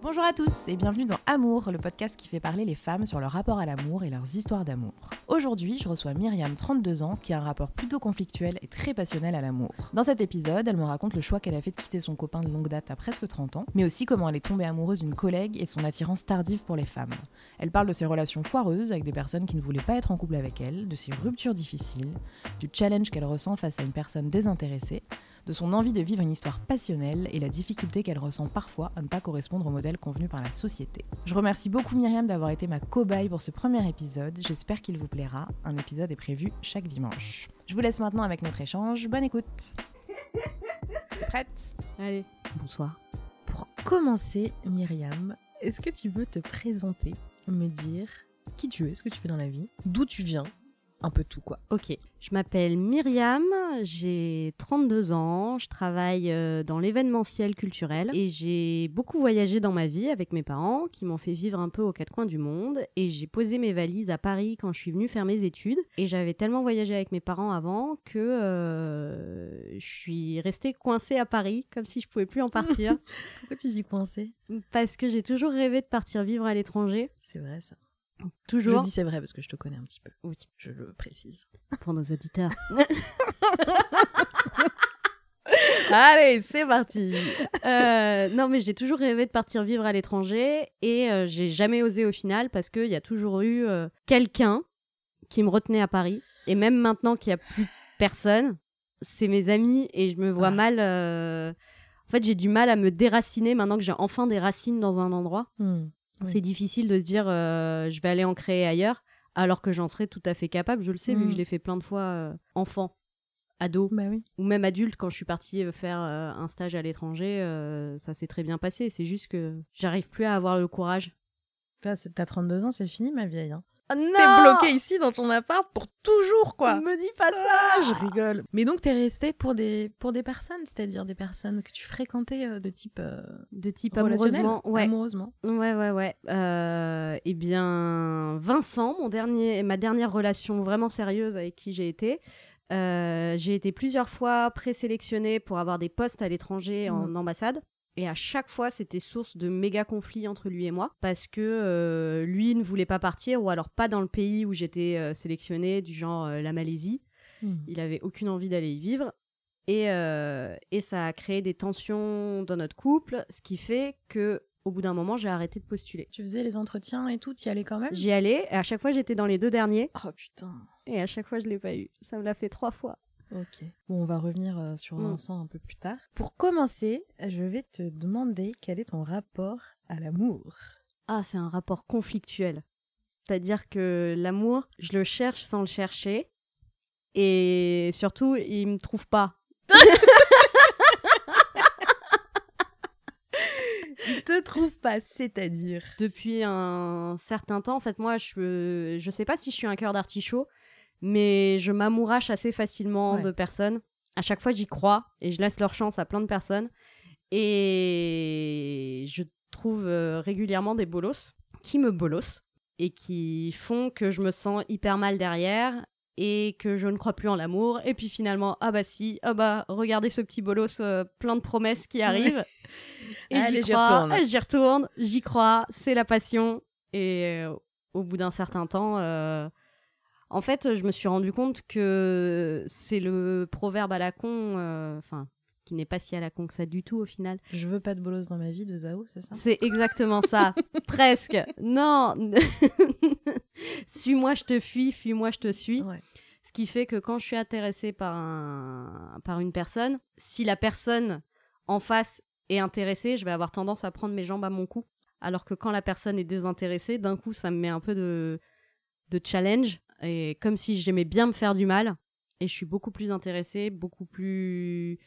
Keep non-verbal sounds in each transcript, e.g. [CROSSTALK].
Bonjour à tous et bienvenue dans Amour, le podcast qui fait parler les femmes sur leur rapport à l'amour et leurs histoires d'amour. Aujourd'hui, je reçois Myriam, 32 ans, qui a un rapport plutôt conflictuel et très passionnel à l'amour. Dans cet épisode, elle me raconte le choix qu'elle a fait de quitter son copain de longue date à presque 30 ans, mais aussi comment elle est tombée amoureuse d'une collègue et de son attirance tardive pour les femmes. Elle parle de ses relations foireuses avec des personnes qui ne voulaient pas être en couple avec elle, de ses ruptures difficiles, du challenge qu'elle ressent face à une personne désintéressée, de son envie de vivre une histoire passionnelle et la difficulté qu'elle ressent parfois à ne pas correspondre au modèle convenu par la société. Je remercie beaucoup Myriam d'avoir été ma cobaye pour ce premier épisode, j'espère qu'il vous plaira. Un épisode est prévu chaque dimanche. Je vous laisse maintenant avec notre échange, bonne écoute T'es prête? Allez, bonsoir. Pour commencer, Myriam, est-ce que tu veux te présenter, me dire qui tu es, ce que tu fais dans la vie, d'où tu viens, un peu tout quoi. Ok, je m'appelle Myriam, j'ai 32 ans, je travaille euh, dans l'événementiel culturel et j'ai beaucoup voyagé dans ma vie avec mes parents qui m'ont fait vivre un peu aux quatre coins du monde et j'ai posé mes valises à Paris quand je suis venue faire mes études et j'avais tellement voyagé avec mes parents avant que euh, je suis restée coincée à Paris comme si je pouvais plus en partir [LAUGHS] Pourquoi tu dis coincé parce que j'ai toujours rêvé de partir vivre à l'étranger. C'est vrai ça. Toujours. Je dis c'est vrai parce que je te connais un petit peu. Oui. Je le précise. Pour nos auditeurs. [LAUGHS] [LAUGHS] Allez, c'est parti. Euh, non, mais j'ai toujours rêvé de partir vivre à l'étranger et euh, j'ai jamais osé au final parce qu'il y a toujours eu euh, quelqu'un qui me retenait à Paris. Et même maintenant qu'il n'y a plus personne, c'est mes amis et je me vois Ah. mal. En fait, j'ai du mal à me déraciner maintenant que j'ai enfin des racines dans un endroit. Hmm. Oui. C'est difficile de se dire euh, je vais aller en créer ailleurs alors que j'en serais tout à fait capable. Je le sais vu Mm. que je l'ai fait plein de fois euh, enfant, ado Bah oui. ou même adulte quand je suis partie euh, faire euh, un stage à l'étranger, ça s'est très bien passé. C'est juste que j'arrive plus à avoir le courage. T'as 32 ans, c'est fini ma vieille. Hein. Oh non T'es bloquée ici dans ton appart pour toujours quoi. Me dis pas Ah, ça je rigole. Mais donc t'es restée pour des pour des personnes, c'est-à-dire des personnes que tu fréquentais euh, de type euh, De type amoureusement, ouais. amoureusement. Ouais, ouais, ouais. Euh, eh bien, Vincent, mon dernier, ma dernière relation vraiment sérieuse avec qui j'ai été, j'ai été plusieurs fois présélectionnée pour avoir des postes à l'étranger en Mhm. ambassade. Et à chaque fois, c'était source de méga conflits entre lui et moi, parce que euh, lui ne voulait pas partir, ou alors pas dans le pays où j'étais euh, sélectionnée, du genre euh, la Malaisie. Hmm. Il avait aucune envie d'aller y vivre. Et, et ça a créé des tensions dans notre couple, ce qui fait que au bout d'un moment, j'ai arrêté de postuler. Tu faisais les entretiens et tout, t'y allais quand même? J'y allais, et à chaque fois, j'étais dans les deux derniers, Oh putain. et à chaque fois, je l'ai pas eu. Ça me l'a fait trois fois. Ok. Bon, on va revenir euh, sur Mm. Vincent un peu plus tard. Pour commencer, je vais te demander quel est ton rapport à l'amour. Ah, c'est un rapport conflictuel. C'est-à-dire que l'amour, je le cherche sans le chercher, et surtout, il me trouve pas. [LAUGHS] Il te trouve pas, c'est-à-dire? Depuis un certain temps. En fait, moi, je je sais pas si je suis un cœur d'artichaut, mais je m'amourache assez facilement Ouais. de personnes. À chaque fois, j'y crois et je laisse leur chance à plein de personnes. Et je trouve euh, régulièrement des bolos qui me bolossent et qui font que je me sens hyper mal derrière et que je ne crois plus en l'amour. Et puis finalement, ah bah si, ah bah regardez ce petit bolos, euh, plein de promesses qui arrivent. [LAUGHS] Et j'y j'y crois, retourne. j'y retourne, j'y crois, c'est la passion. Et euh, au bout d'un certain temps, euh, en fait, je me suis rendu compte que c'est le proverbe à la con, euh, enfin, qui n'est pas si à la con que ça du tout au final. Je veux pas de bolos dans ma vie de Zao, c'est ça? C'est exactement ça, [LAUGHS] presque. Non, [LAUGHS] suis-moi, je te fuis, fuis-moi, je te suis. Ouais. Ce qui fait que quand je suis intéressée par, un, par une personne, si la personne en face est intéressée, je vais avoir tendance à prendre mes jambes à mon cou. Alors que quand la personne est désintéressée, d'un coup, ça me met un peu de, de challenge. Et comme si j'aimais bien me faire du mal. Et je suis beaucoup plus intéressée, beaucoup plus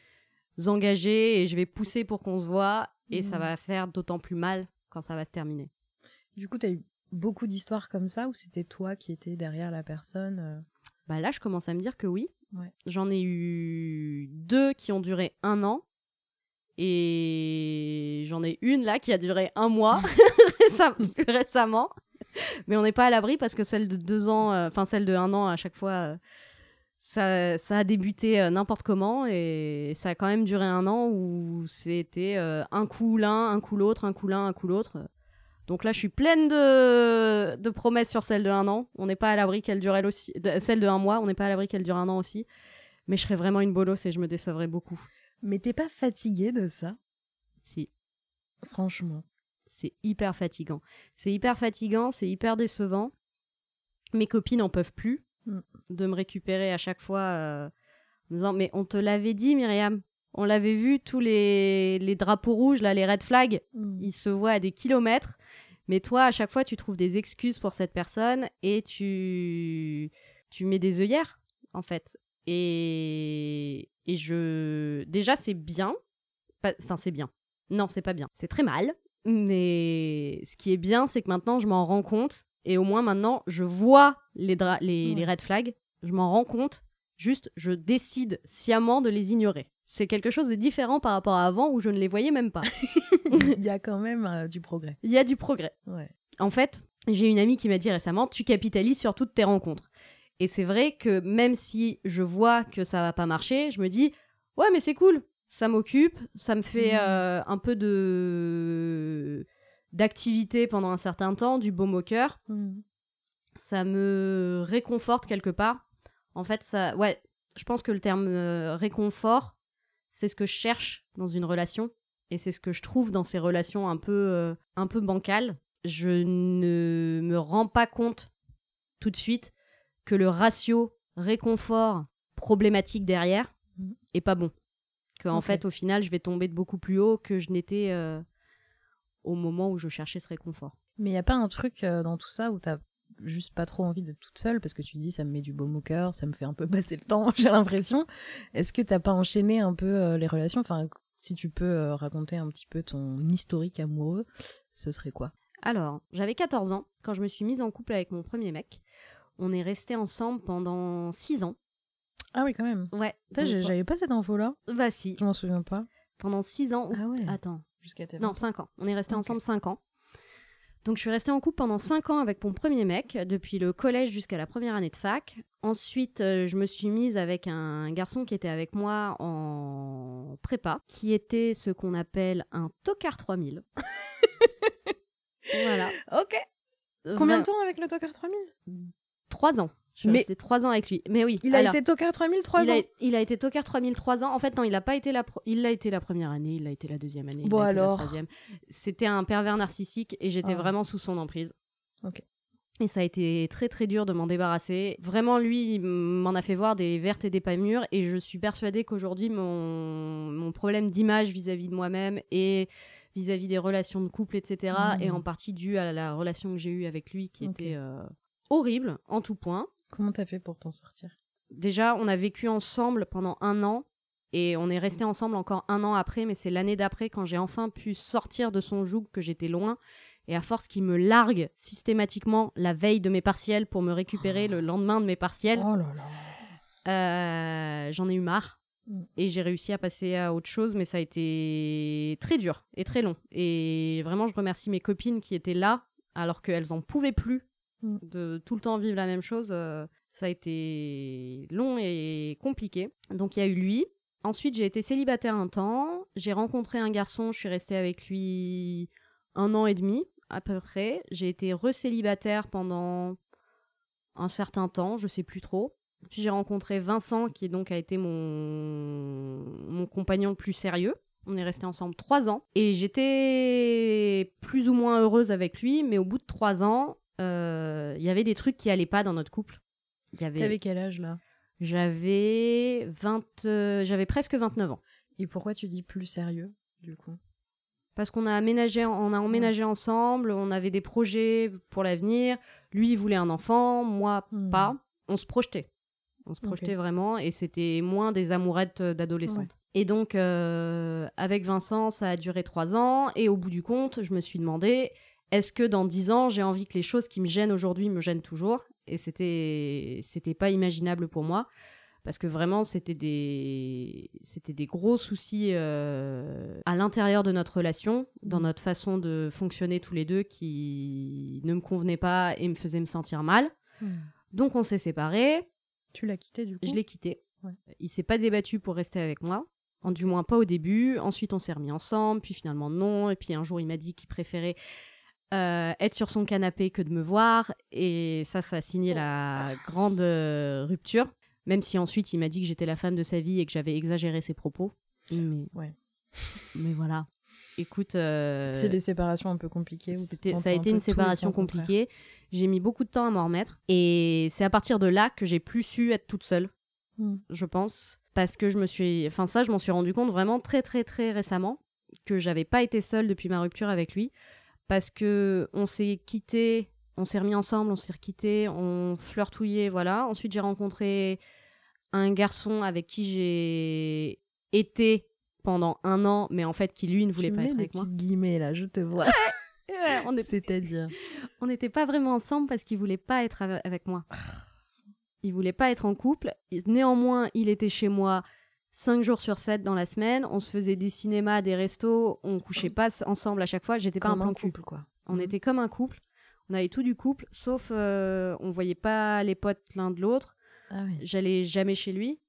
engagée. Et je vais pousser pour qu'on se voit. Et ça Mhm. va faire d'autant plus mal quand ça va se terminer. Du coup, t'as eu beaucoup d'histoires comme ça ou c'était toi qui étais derrière la personne euh Bah là, je commence à me dire que oui. Ouais. J'en ai eu deux qui ont duré un an. Et j'en ai une là qui a duré un mois, [LAUGHS] récem- plus récemment. [LAUGHS] Mais on n'est pas à l'abri parce que celle de deux ans, euh, enfin celle de un an à chaque fois, euh, ça, ça a débuté euh, n'importe comment et ça a quand même duré un an où c'était un coup l'un, un coup l'autre, un coup l'un, un coup l'autre. Donc là, je suis pleine de, de promesses sur celle de un an. On n'est pas à l'abri qu'elle dure elle aussi. de- celle de un mois, on n'est pas à l'abri qu'elle dure un an aussi. Mais je serais vraiment une bolosse et je me décevrais beaucoup. Mais t'es pas fatiguée de ça? Si. Franchement. C'est hyper fatigant. C'est hyper fatigant, c'est hyper décevant. Mes copines n'en peuvent plus Mm. de me récupérer à chaque fois euh, en disant Mais on te l'avait dit, Myriam. On l'avait vu, tous les, les drapeaux rouges, là, les red flags, ils se voient à des kilomètres. Mais toi, à chaque fois, tu trouves des excuses pour cette personne et tu, tu mets des œillères, en fait. Et, et je. Déjà, c'est bien. Enfin, c'est bien. Non, c'est pas bien. C'est très mal. Mais ce qui est bien, c'est que maintenant, je m'en rends compte. Et au moins, maintenant, je vois les, dra- les, Ouais. les red flags. Je m'en rends compte. Juste, je décide sciemment de les ignorer. C'est quelque chose de différent par rapport à avant où je ne les voyais même pas. [LAUGHS] Il y a quand même euh, du progrès. Il y a du progrès. Ouais. En fait, j'ai une amie qui m'a dit récemment Tu capitalises sur toutes tes rencontres. Et c'est vrai que même si je vois que ça va pas marcher, je me dis Ouais, mais c'est cool, ça m'occupe, ça me fait Mhm. euh, un peu de d'activité pendant un certain temps, du baume au cœur. Ça me réconforte quelque part. En fait, ça. Ouais, je pense que le terme euh, réconfort, c'est ce que je cherche dans une relation. Et c'est ce que je trouve dans ces relations un peu, euh, un peu bancales. Je ne me rends pas compte tout de suite que le ratio réconfort problématique derrière Mhm. est pas bon. Que en fait, au final, je vais tomber de beaucoup plus haut que je n'étais euh, au moment où je cherchais ce réconfort. Mais il y a pas un truc euh, dans tout ça où t'as juste pas trop envie d'être toute seule parce que tu dis ça me met du baume au cœur, ça me fait un peu [LAUGHS] passer le temps, [LAUGHS] j'ai l'impression. Est-ce que t'as pas enchaîné un peu euh, les relations? Enfin, si tu peux raconter un petit peu ton historique amoureux, ce serait quoi? Alors, j'avais 14 ans quand je me suis mise en couple avec mon premier mec. On est restés ensemble pendant 6 ans. Ah oui, quand même. Ouais. Putain, donc, j'ai- J'avais pas cette info-là. Bah si. Je m'en souviens pas. Pendant 6 ans. Ah ouais. Attends. Jusqu'à tes Non, 20. 5 ans. On est restés ensemble 5 ans. Donc je suis restée en couple pendant 5 ans avec mon premier mec, depuis le collège jusqu'à la première année de fac. Ensuite, euh, je me suis mise avec un garçon qui était avec moi en prépa, qui était ce qu'on appelle un tocard 3000. [LAUGHS] voilà. Ok. Combien de temps avec le Tocard 3000 Trois ans. Je suis Mais- ans avec lui. Mais oui. Il a été Tocard 3000 3 il ans a, il a été tocard 3000 trois ans. En fait, non, il a pas été la, pro- il l'a été la première année, il l'a été la deuxième année, il Bon, été alors. la troisième. C'était un pervers narcissique et j'étais Ah. vraiment sous son emprise. Ok. Et ça a été très très dur de m'en débarrasser. Vraiment, lui, m'en a fait voir des vertes et des pas mûres. Et je suis persuadée qu'aujourd'hui, mon, mon problème d'image vis-à-vis de moi-même et vis-à-vis des relations de couple, etc., est en partie dû à la relation que j'ai eue avec lui qui était euh, horrible en tout point. Comment t'as fait pour t'en sortir? Déjà, on a vécu ensemble pendant un an et on est resté ensemble encore un an après, mais c'est l'année d'après quand j'ai enfin pu sortir de son joug que j'étais loin. Et à force qu'il me largue systématiquement la veille de mes partiels pour me récupérer le lendemain de mes partiels, Oh là là. euh, j'en ai eu marre. Mm. Et j'ai réussi à passer à autre chose, mais ça a été très dur et très long. Et vraiment, je remercie mes copines qui étaient là, alors qu'elles en pouvaient plus. De tout le temps vivre la même chose. euh, ça a été long et compliqué. Donc il y a eu lui. Ensuite, j'ai été célibataire un temps. J'ai rencontré un garçon, je suis restée avec lui un an et demi à peu près. J'ai été recélibataire pendant un certain temps, je sais plus trop. Puis j'ai rencontré Vincent, qui donc a été mon, mon compagnon le plus sérieux. On est resté ensemble trois ans. Et j'étais plus ou moins heureuse avec lui, mais au bout de trois ans, il y avait des trucs qui allaient pas dans notre couple. Y avait... T'avais quel âge là? J'avais 20... euh, j'avais presque 29 ans. Et pourquoi tu dis plus sérieux du coup? Parce qu'on a aménagé, on a emménagé ensemble, on avait des projets pour l'avenir. Lui, il voulait un enfant, moi, Hmm. pas. On se projetait. On se projetait vraiment et c'était moins des amourettes d'adolescentes. Et donc, euh, avec Vincent, ça a duré trois ans. Et au bout du compte, je me suis demandé est-ce que dans dix ans, j'ai envie que les choses qui me gênent aujourd'hui me gênent toujours? Et c'était, c'était pas imaginable pour moi. Parce que vraiment, c'était des, c'était des gros soucis euh, à l'intérieur de notre relation, dans Mhm. notre façon de fonctionner tous les deux qui ne me convenaient pas et me faisaient me sentir mal. Donc on s'est séparés. Tu l'as quitté du coup? Je l'ai quitté. Ouais. Il s'est pas débattu pour rester avec moi. En du moins pas au début. Ensuite, on s'est remis ensemble. Puis finalement, non. Et puis un jour, il m'a dit qu'il préférait euh, être sur son canapé que de me voir. Et ça, ça a signé la grande euh, rupture. Même si ensuite, il m'a dit que j'étais la femme de sa vie et que j'avais exagéré ses propos. Mais, Ouais. mais voilà. Écoute. euh, C'est des séparations un peu compliquées. où ça a été une séparation compliquée. J'ai mis beaucoup de temps à m'en remettre. Et c'est à partir de là que j'ai plus su être toute seule, Mm. je pense. Parce que je me suis. Enfin, ça, je m'en suis rendu compte vraiment très, très, très récemment. Que j'avais pas été seule depuis ma rupture avec lui. Parce que on s'est quitté, on s'est remis ensemble, on s'est quitté, on flirtouillait, voilà. Ensuite, j'ai rencontré un garçon avec qui j'ai été pendant un an, mais en fait, qui lui ne voulait tu pas mets être des avec moi. guillemets là, je te [LAUGHS] vois. Ouais, on est- C'est-à-dire. [LAUGHS] on n'était pas vraiment ensemble parce qu'il voulait pas être ave- avec moi. Il voulait pas être en couple. Néanmoins, il était chez moi 5 jours sur 7 dans la semaine. On se faisait des cinémas, des restos. On couchait pas ensemble à chaque fois. J'étais pas un Comme plan un cul. couple quoi. On Mhm. était comme un couple. On avait tout du couple, sauf euh, on voyait pas les potes l'un de l'autre. Ah oui. J'allais jamais chez lui,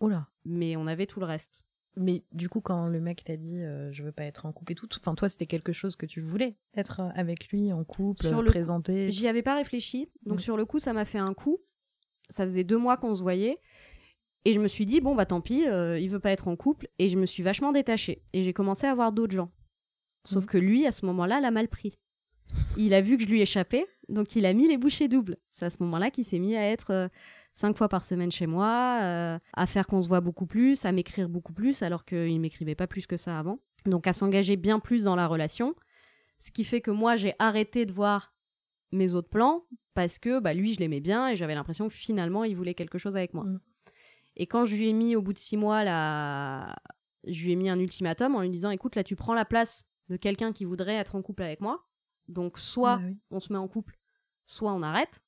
Oula. mais on avait tout le reste. Mais du coup, quand le mec t'a dit euh, je veux pas être en couple et tout, enfin toi c'était quelque chose que tu voulais être euh, avec lui en couple, Sur le- présenté. J'y avais pas réfléchi, donc sur le coup, ça m'a fait un coup. Ça faisait deux mois qu'on se voyait. Et je me suis dit, bon, bah tant pis, euh, il veut pas être en couple. Et je me suis vachement détachée. Et j'ai commencé à voir d'autres gens. Sauf Mhm. que lui, à ce moment-là, l'a mal pris. Il a vu que je lui échappais, donc il a mis les bouchées doubles. C'est à ce moment-là qu'il s'est mis à être euh, cinq fois par semaine chez moi, euh, à faire qu'on se voit beaucoup plus, à m'écrire beaucoup plus, alors qu'il m'écrivait pas plus que ça avant. Donc à s'engager bien plus dans la relation. Ce qui fait que moi, j'ai arrêté de voir mes autres plans parce que bah, lui, je l'aimais bien et j'avais l'impression que finalement, il voulait quelque chose avec moi. Mm. Et quand je lui ai mis au bout de six mois, là, je lui ai mis un ultimatum en lui disant écoute, là, tu prends la place de quelqu'un qui voudrait être en couple avec moi. Donc, soit Bah oui. on se met en couple, soit on arrête.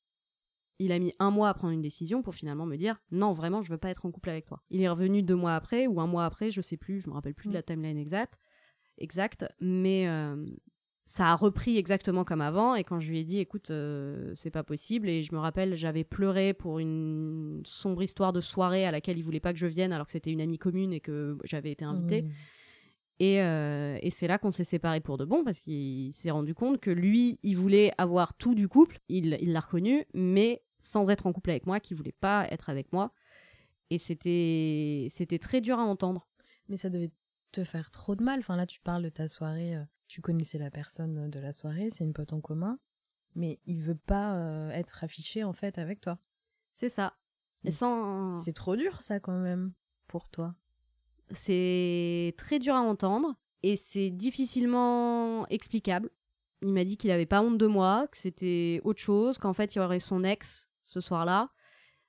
Il a mis un mois à prendre une décision pour finalement me dire non, vraiment, je veux pas être en couple avec toi. Il est revenu deux mois après ou un mois après, je sais plus, je me rappelle plus de la timeline exacte, exacte, mais euh, ça a repris exactement comme avant. Et quand je lui ai dit écoute, euh, c'est pas possible, et je me rappelle, j'avais pleuré pour une sombre histoire de soirée à laquelle il voulait pas que je vienne alors que c'était une amie commune et que j'avais été invitée. Mm. Et, euh, et c'est là qu'on s'est séparés pour de bon, parce qu'il s'est rendu compte que lui, il voulait avoir tout du couple, il il l'a reconnu, mais sans être en couple avec moi, qu'il voulait pas être avec moi. Et c'était c'était très dur à entendre. Mais ça devait te faire trop de mal. Enfin là, tu parles de ta soirée. euh, tu connaissais la personne de la soirée, c'est une pote en commun, mais il veut pas euh, être affiché en fait avec toi. C'est ça. Et sans... C'est trop dur ça quand même pour toi. C'est très dur à entendre et c'est difficilement explicable. Il m'a dit qu'il avait pas honte de moi, que c'était autre chose, qu'en fait il y aurait son ex ce soir-là,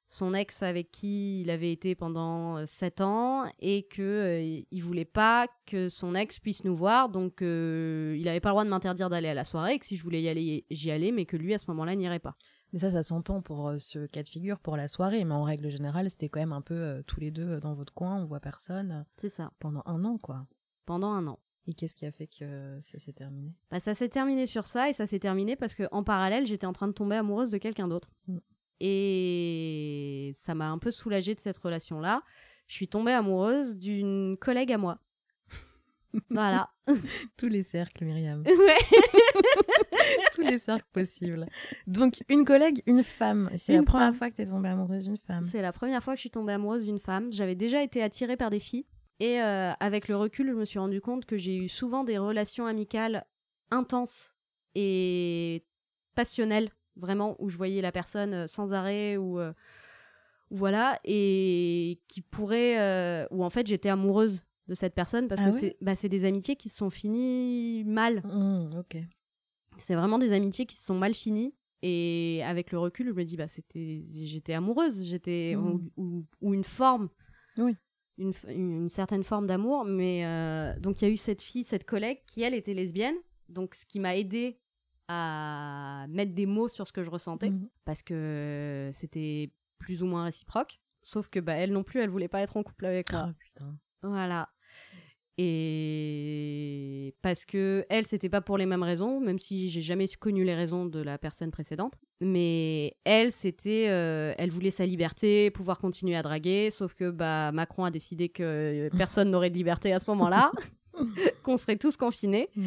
son ex avec qui il avait été pendant 7 ans et que euh, il voulait pas que son ex puisse nous voir, donc euh, il avait pas le droit de m'interdire d'aller à la soirée, et que si je voulais y aller, j'y allais, mais que lui à ce moment-là n'irait pas. Mais ça, ça s'entend pour euh, ce cas de figure pour la soirée, mais en règle générale, c'était quand même un peu euh, tous les deux euh, dans votre coin, on voit personne euh, C'est ça, pendant un an quoi. pendant un an. Et qu'est-ce qui a fait que euh, ça s'est terminé? Bah, ça s'est terminé sur ça et ça s'est terminé parce que en parallèle, j'étais en train de tomber amoureuse de quelqu'un d'autre. Mm. Et ça m'a un peu soulagée de cette relation-là. Je suis tombée amoureuse d'une collègue à moi. [LAUGHS] voilà. Tous les cercles, Myriam. [LAUGHS] Ouais. [LAUGHS] Tous les cercles possibles. Donc, une collègue, une femme. C'est la première femme. fois que tu es tombée amoureuse d'une femme. C'est la première fois que je suis tombée amoureuse d'une femme. J'avais déjà été attirée par des filles. Et euh, avec le recul, je me suis rendu compte que j'ai eu souvent des relations amicales intenses et passionnelles, vraiment, où je voyais la personne euh, sans arrêt, ou euh, voilà, et qui pourraient, euh, où en fait j'étais amoureuse de cette personne parce Ah que c'est bah, c'est des amitiés qui se sont finies mal. Mmh, ok. C'est vraiment des amitiés qui se sont mal finies. Et avec le recul, je me dis, bah, c'était, j'étais amoureuse, j'étais, Mhm. ou, ou- ou une forme, Oui. une- une certaine forme d'amour. Mais euh, donc, il y a eu cette fille, cette collègue qui, elle, était lesbienne. Donc, ce qui m'a aidé à mettre des mots sur ce que je ressentais, Mmh. parce que c'était plus ou moins réciproque. Sauf que, bah, elle non plus, elle voulait pas être en couple avec moi. Putain. Voilà. Et parce que elle, c'était pas pour les mêmes raisons, même si j'ai jamais connu les raisons de la personne précédente. Mais elle, c'était, euh, elle voulait sa liberté, pouvoir continuer à draguer. Sauf que bah Macron a décidé que personne n'aurait de liberté à ce moment-là, [LAUGHS] [LAUGHS] qu'on serait tous confinés. Mm.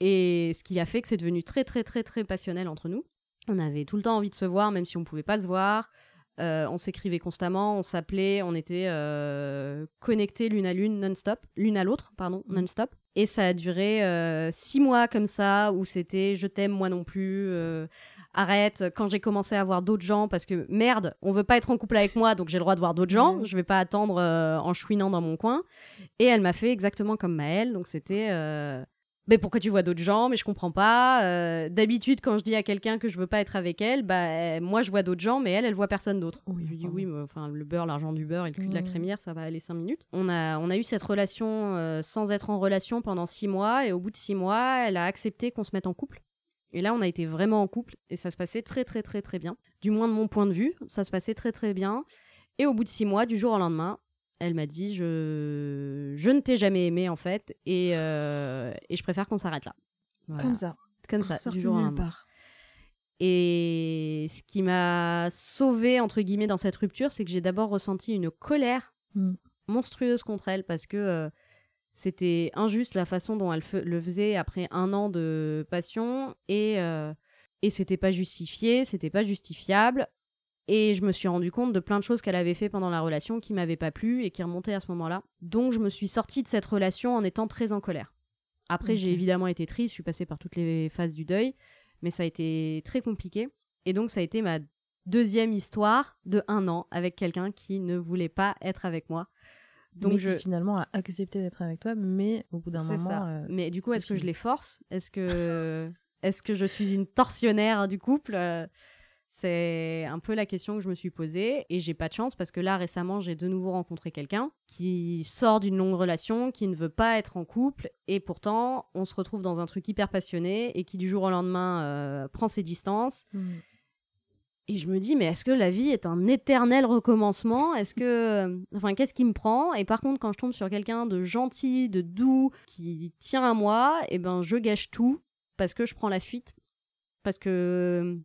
Et ce qui a fait que c'est devenu très très très très passionnel entre nous. On avait tout le temps envie de se voir, même si on pouvait pas se voir. Euh, on s'écrivait constamment, on s'appelait, on était euh, connectés l'une à l'une non-stop, l'une à l'autre, pardon, Mm. non-stop. Et ça a duré euh, six mois comme ça, où c'était je t'aime moi non plus, arrête. Quand j'ai commencé à voir d'autres gens, parce que merde, on veut pas être en couple avec moi, donc j'ai le droit de voir d'autres gens. Je vais pas attendre en chouinant dans mon coin. Et elle m'a fait exactement comme Maëlle, donc c'était. Mais pourquoi tu vois d'autres gens? Mais je comprends pas. Euh, D'habitude, quand je dis à quelqu'un que je veux pas être avec elle, bah euh, moi je vois d'autres gens, mais elle, elle voit personne d'autre. Oui, je lui dis oui, mais enfin le beurre, l'argent du beurre et le cul de la crémière, ça va aller cinq minutes. On a, on a eu cette relation euh, sans être en relation pendant six mois, et au bout de six mois, elle a accepté qu'on se mette en couple. Et là, on a été vraiment en couple, et ça se passait très très très très bien. Du moins de mon point de vue, ça se passait très très bien. Et au bout de six mois, du jour au lendemain, elle m'a dit je, je ne t'ai jamais aimé en fait, et, euh, et je préfère qu'on s'arrête là. Voilà. Comme ça. Comme ça, du jour lendemain. part. Et ce qui m'a sauvée, entre guillemets, dans cette rupture, c'est que j'ai d'abord ressenti une colère Mm. monstrueuse contre elle parce que euh, c'était injuste la façon dont elle le faisait après un an de passion et, euh, et c'était pas justifié, c'était pas justifiable. Et je me suis rendu compte de plein de choses qu'elle avait fait pendant la relation qui m'avaient pas plu et qui remontaient à ce moment-là. Donc je me suis sortie de cette relation en étant très en colère. Après, j'ai évidemment été triste, je suis passée par toutes les phases du deuil, mais ça a été très compliqué. Et donc ça a été ma deuxième histoire de un an avec quelqu'un qui ne voulait pas être avec moi. Donc mais je qui finalement a accepté d'être avec toi, mais au bout d'un moment. ça. euh, Mais du coup, est-ce que je les force? Est-ce que [LAUGHS] est-ce que je suis une tortionnaire du couple? C'est un peu la question que je me suis posée et j'ai pas de chance parce que là récemment j'ai de nouveau rencontré quelqu'un qui sort d'une longue relation, qui ne veut pas être en couple et pourtant on se retrouve dans un truc hyper passionné et qui du jour au lendemain euh, prend ses distances Mm. et je me dis, mais est-ce que la vie est un éternel recommencement? Est-ce que. Enfin, qu'est-ce qui me prend? Et par contre, quand je tombe sur quelqu'un de gentil, de doux, qui tient à moi, et ben, je gâche tout parce que je prends la fuite. Parce que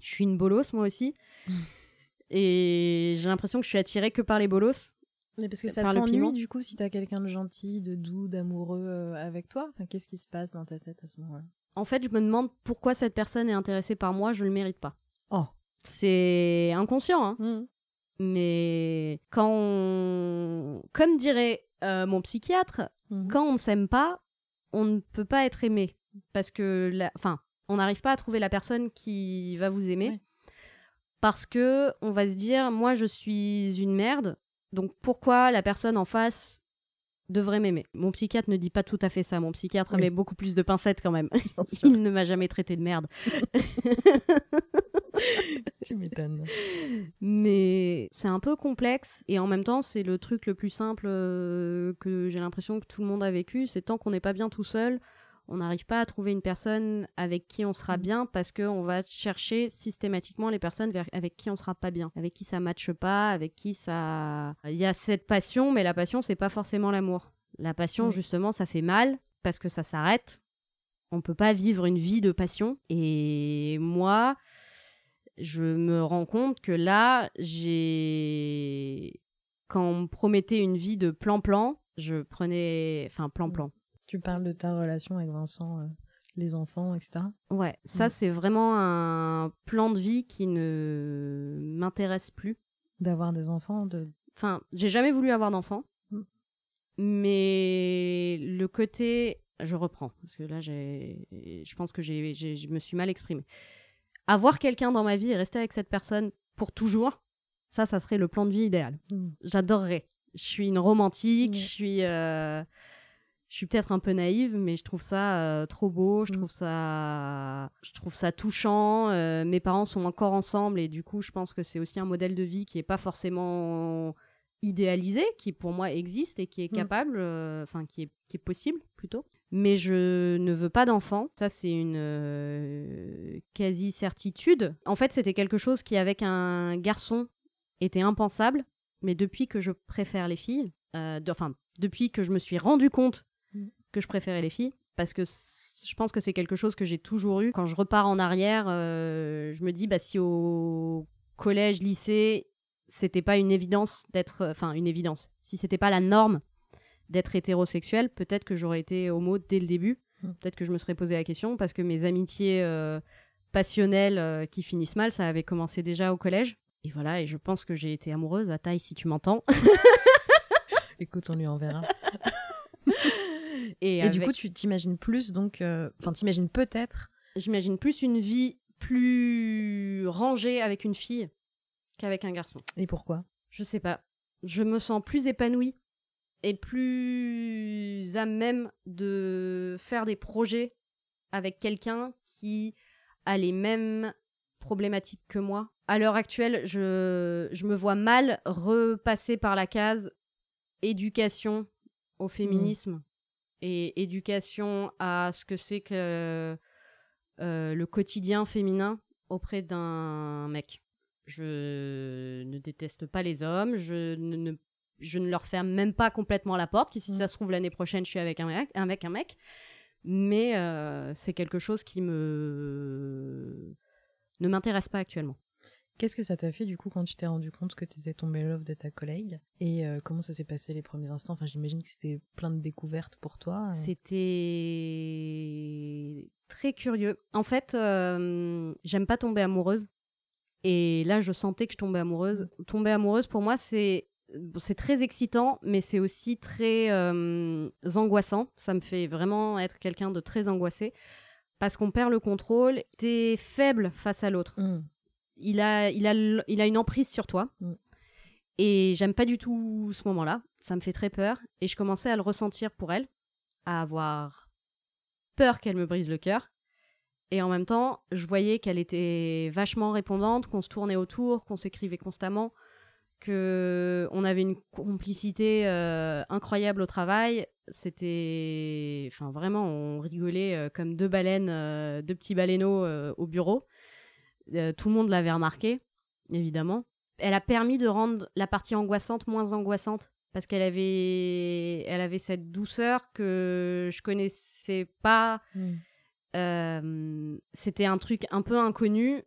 je suis une bolos, moi aussi. [LAUGHS] Et j'ai l'impression que je suis attirée que par les bolos. Mais parce que ça Par le t'ennuie du coup si t'as quelqu'un de gentil, de doux, d'amoureux euh, avec toi? Enfin, qu'est-ce qui se passe dans ta tête à ce moment-là? En fait, je me demande pourquoi cette personne est intéressée par moi, je le mérite pas. Oh. C'est inconscient, hein. Mm. Mais quand on... Comme dirait euh, mon psychiatre, Mhm. quand on ne s'aime pas, on ne peut pas être aimé. Parce que, la... enfin, on n'arrive pas à trouver la personne qui va vous aimer. Ouais. Parce que on va se dire, moi je suis une merde, donc pourquoi la personne en face devrait m'aimer? Mon psychiatre ne dit pas tout à fait ça. Mon psychiatre Oui. met beaucoup plus de pincettes quand même. [LAUGHS] Il ne m'a jamais traité de merde. [LAUGHS] tu m'étonnes. Mais c'est un peu complexe et en même temps, c'est le truc le plus simple euh, que j'ai l'impression que tout le monde a vécu. C'est tant qu'on n'est pas bien tout seul, on n'arrive pas à trouver une personne avec qui on sera Mm. bien parce qu'on va chercher systématiquement les personnes vers- avec qui on sera pas bien, avec qui ça matche pas, avec qui ça. Il y a cette passion, mais la passion, c'est pas forcément l'amour. La passion, Mm. justement, ça fait mal parce que ça s'arrête. On peut pas vivre une vie de passion. Et moi, je me rends compte que là, j'ai. Quand on me promettait une vie de plan-plan, je prenais. Enfin, plan-plan. Tu parles de ta relation avec Vincent, euh, les enfants, etc. Ouais, ça, Mm. c'est vraiment un plan de vie qui ne m'intéresse plus. D'avoir des enfants, de... Enfin, j'ai jamais voulu avoir d'enfant. Mm. Mais le côté. Je reprends, parce que là, j'ai, je pense que j'ai, je me suis mal exprimée. Avoir quelqu'un dans ma vie et rester avec cette personne pour toujours, ça, ça serait le plan de vie idéal. Mm. J'adorerais. Je suis une romantique, je suis. euh, Je suis peut-être un peu naïve, mais je trouve ça euh, trop beau, je Mm. trouve ça, je trouve ça touchant. euh, mes parents sont encore ensemble et du coup, je pense que c'est aussi un modèle de vie qui est pas forcément idéalisé, qui pour moi existe et qui est Mm. capable, euh, enfin qui est qui est possible plutôt. Mais je ne veux pas d'enfant. Ça, c'est une quasi certitude. En fait, c'était quelque chose qui, avec un garçon, était impensable. Mais depuis que je préfère les filles, enfin depuis que je me suis rendu compte. Que je préférais les filles, parce que je pense que c'est quelque chose que j'ai toujours eu. Quand je repars en arrière, euh, je me dis, bah, si au collège, lycée, c'était pas une évidence d'être. Enfin, une évidence. Si c'était pas la norme d'être hétérosexuel, peut-être que j'aurais été homo dès le début. Mm. Peut-être que je me serais posé la question, parce que mes amitiés euh, passionnelles euh, qui finissent mal, ça avait commencé déjà au collège. Et voilà, et je pense que j'ai été amoureuse à taille, si tu m'entends. [LAUGHS] Écoute, on lui enverra. [LAUGHS] Et, Et du coup, tu t'imagines plus, donc, euh, enfin, t'imagines peut-être. j'imagine plus une vie plus rangée avec une fille qu'avec un garçon. Et pourquoi Je sais pas. Je me sens plus épanouie et plus à même de faire des projets avec quelqu'un qui a les mêmes problématiques que moi. À l'heure actuelle, je, je me vois mal repasser par la case éducation au féminisme et éducation à ce que c'est que euh, le quotidien féminin auprès d'un mec. Je ne déteste pas les hommes, je ne, ne- je ne leur ferme même pas complètement la porte, qui si Mm. ça se trouve l'année prochaine je suis avec un mec, un mec, un mec. Mais euh, c'est quelque chose qui me ne m'intéresse pas actuellement. Qu'est-ce que ça t'a fait du coup quand tu t'es rendu compte que tu étais tombé love de ta collègue Et euh, comment ça s'est passé les premiers instants? Enfin, j'imagine que c'était plein de découvertes pour toi. et- C'était très curieux. En fait, euh, j'aime pas tomber amoureuse. Et là, je sentais que je tombais amoureuse. Tomber amoureuse, pour moi, c'est c'est très excitant, mais c'est aussi très euh, angoissant. Ça me fait vraiment être quelqu'un de très angoissé. Parce qu'on perd le contrôle. T'es faible face à l'autre Hmm. Il a, il a, il a une emprise sur toi. Mm. Et j'aime pas du tout ce moment-là. Ça me fait très peur. Et je commençais à le ressentir pour elle, à avoir peur qu'elle me brise le cœur. Et en même temps, je voyais qu'elle était vachement répondante, qu'on se tournait autour, qu'on s'écrivait constamment, que on avait une complicité euh, incroyable au travail. C'était, enfin vraiment, on rigolait euh, comme deux baleines, euh, deux petits baleineaux au bureau. Euh, tout le monde l'avait remarqué, évidemment. Elle a permis de rendre la partie angoissante moins angoissante parce qu'elle avait, elle avait cette douceur que je connaissais pas. Hmm. Euh, C'était un truc un peu inconnu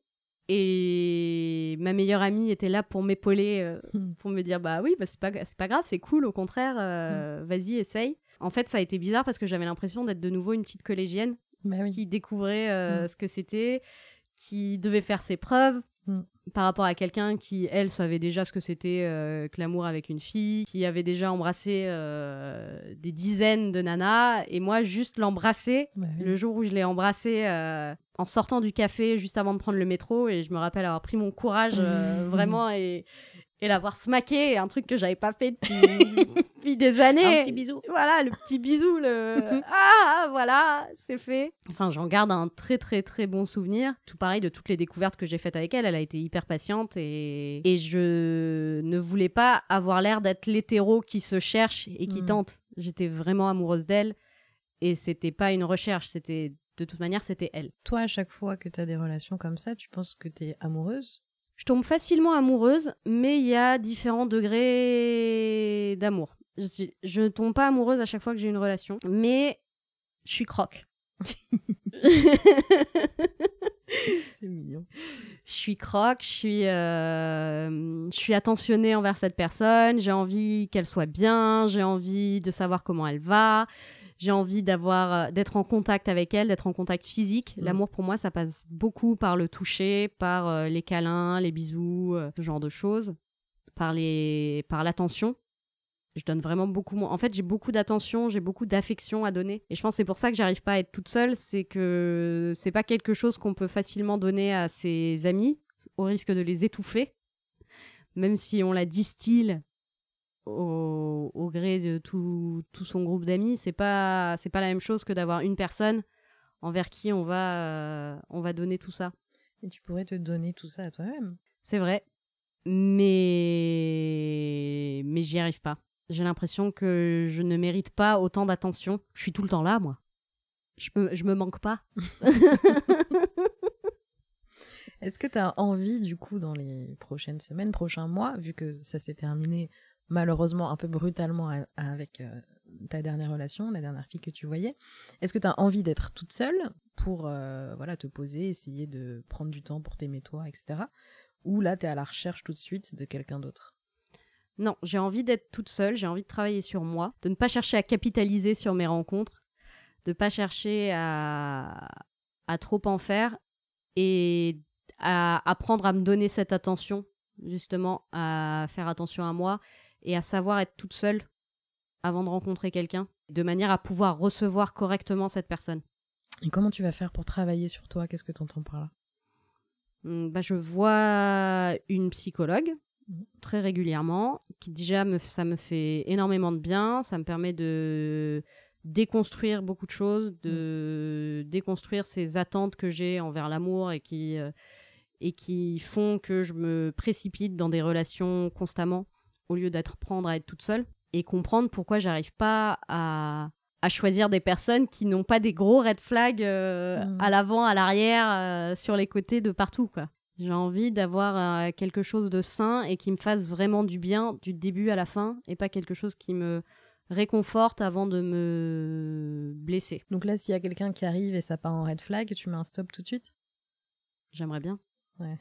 et ma meilleure amie était là pour m'épauler, euh, Hmm. pour me dire bah oui, bah, c'est pas, c'est pas grave, c'est cool, au contraire, euh, vas-y, essaye. En fait, ça a été bizarre parce que j'avais l'impression d'être de nouveau une petite collégienne Bah oui. qui découvrait euh, ce que c'était, qui devait faire ses preuves Mm. par rapport à quelqu'un qui, elle, savait déjà ce que c'était euh, que l'amour avec une fille, qui avait déjà embrassé euh, des dizaines de nanas, et moi, juste l'embrasser. Bah. Le jour où je l'ai embrassé euh, en sortant du café juste avant de prendre le métro, et je me rappelle avoir pris mon courage [LAUGHS] vraiment et, et l'avoir smaqué, un truc que j'avais pas fait depuis, [LAUGHS] depuis des années. Un petit bisou. Voilà, le petit bisou, le [LAUGHS] ah voilà, c'est fait. Enfin, j'en garde un très très très bon souvenir. Tout pareil de toutes les découvertes que j'ai faites avec elle. Elle a été hyper patiente et, et je ne voulais pas avoir l'air d'être l'hétéro qui se cherche et qui Mm. tente. J'étais vraiment amoureuse d'elle et c'était pas une recherche. C'était de toute manière, c'était elle. Toi, à chaque fois que tu as des relations comme ça, tu penses que tu es amoureuse? Je tombe facilement amoureuse, mais il y a différents degrés d'amour. Je, je ne tombe pas amoureuse à chaque fois que j'ai une relation, mais je suis croque. [LAUGHS] C'est mignon. Je suis croque, je suis, euh, je suis attentionnée envers cette personne, j'ai envie qu'elle soit bien, j'ai envie de savoir comment elle va, j'ai envie d'avoir, euh, d'être en contact avec elle, d'être en contact physique. Mm. L'amour pour moi, ça passe beaucoup par le toucher, par euh, les câlins, les bisous, euh, ce genre de choses, par les, par l'attention. Je donne vraiment beaucoup moins. En fait, j'ai beaucoup d'attention, j'ai beaucoup d'affection à donner. Et je pense que c'est pour ça que j'arrive pas à être toute seule. C'est que c'est pas quelque chose qu'on peut facilement donner à ses amis, au risque de les étouffer. Même si on la distille au, au gré de tout, tout son groupe d'amis, c'est pas, c'est pas la même chose que d'avoir une personne envers qui on va, euh, on va donner tout ça. Et tu pourrais te donner tout ça à toi-même. C'est vrai. Mais, mais j'y arrive pas. J'ai l'impression que je ne mérite pas autant d'attention. Je suis tout le temps là, moi. Je me, je me manque pas. [LAUGHS] Est-ce que tu as envie, du coup, dans les prochaines semaines, prochains mois, vu que ça s'est terminé malheureusement un peu brutalement avec euh, ta dernière relation, la dernière fille que tu voyais. Est-ce que tu as envie d'être toute seule pour euh, voilà, te poser, essayer de prendre du temps pour t'aimer toi, etc. Ou là, tu es à la recherche tout de suite de quelqu'un d'autre? Non, j'ai envie d'être toute seule, j'ai envie de travailler sur moi, de ne pas chercher à capitaliser sur mes rencontres, de pas chercher à, à trop en faire et à apprendre à me donner cette attention, justement, à faire attention à moi et à savoir être toute seule avant de rencontrer quelqu'un, de manière à pouvoir recevoir correctement cette personne. Et comment tu vas faire pour travailler sur toi? Qu'est-ce que tu entends par là? Hum, bah, je vois une psychologue. Très régulièrement, qui déjà me, ça me fait énormément de bien, ça me permet de déconstruire beaucoup de choses, de déconstruire ces attentes que j'ai envers l'amour et qui, euh, et qui font que je me précipite dans des relations constamment au lieu d'être prendre à être toute seule et comprendre pourquoi j'arrive pas à, à choisir des personnes qui n'ont pas des gros red flags euh, Mhm. à l'avant, à l'arrière, euh, sur les côtés de partout quoi. J'ai envie d'avoir euh, quelque chose de sain et qui me fasse vraiment du bien du début à la fin et pas quelque chose qui me réconforte avant de me blesser. Donc là, s'il y a quelqu'un qui arrive et ça part en red flag, tu mets un stop tout de suite? J'aimerais bien. Ouais.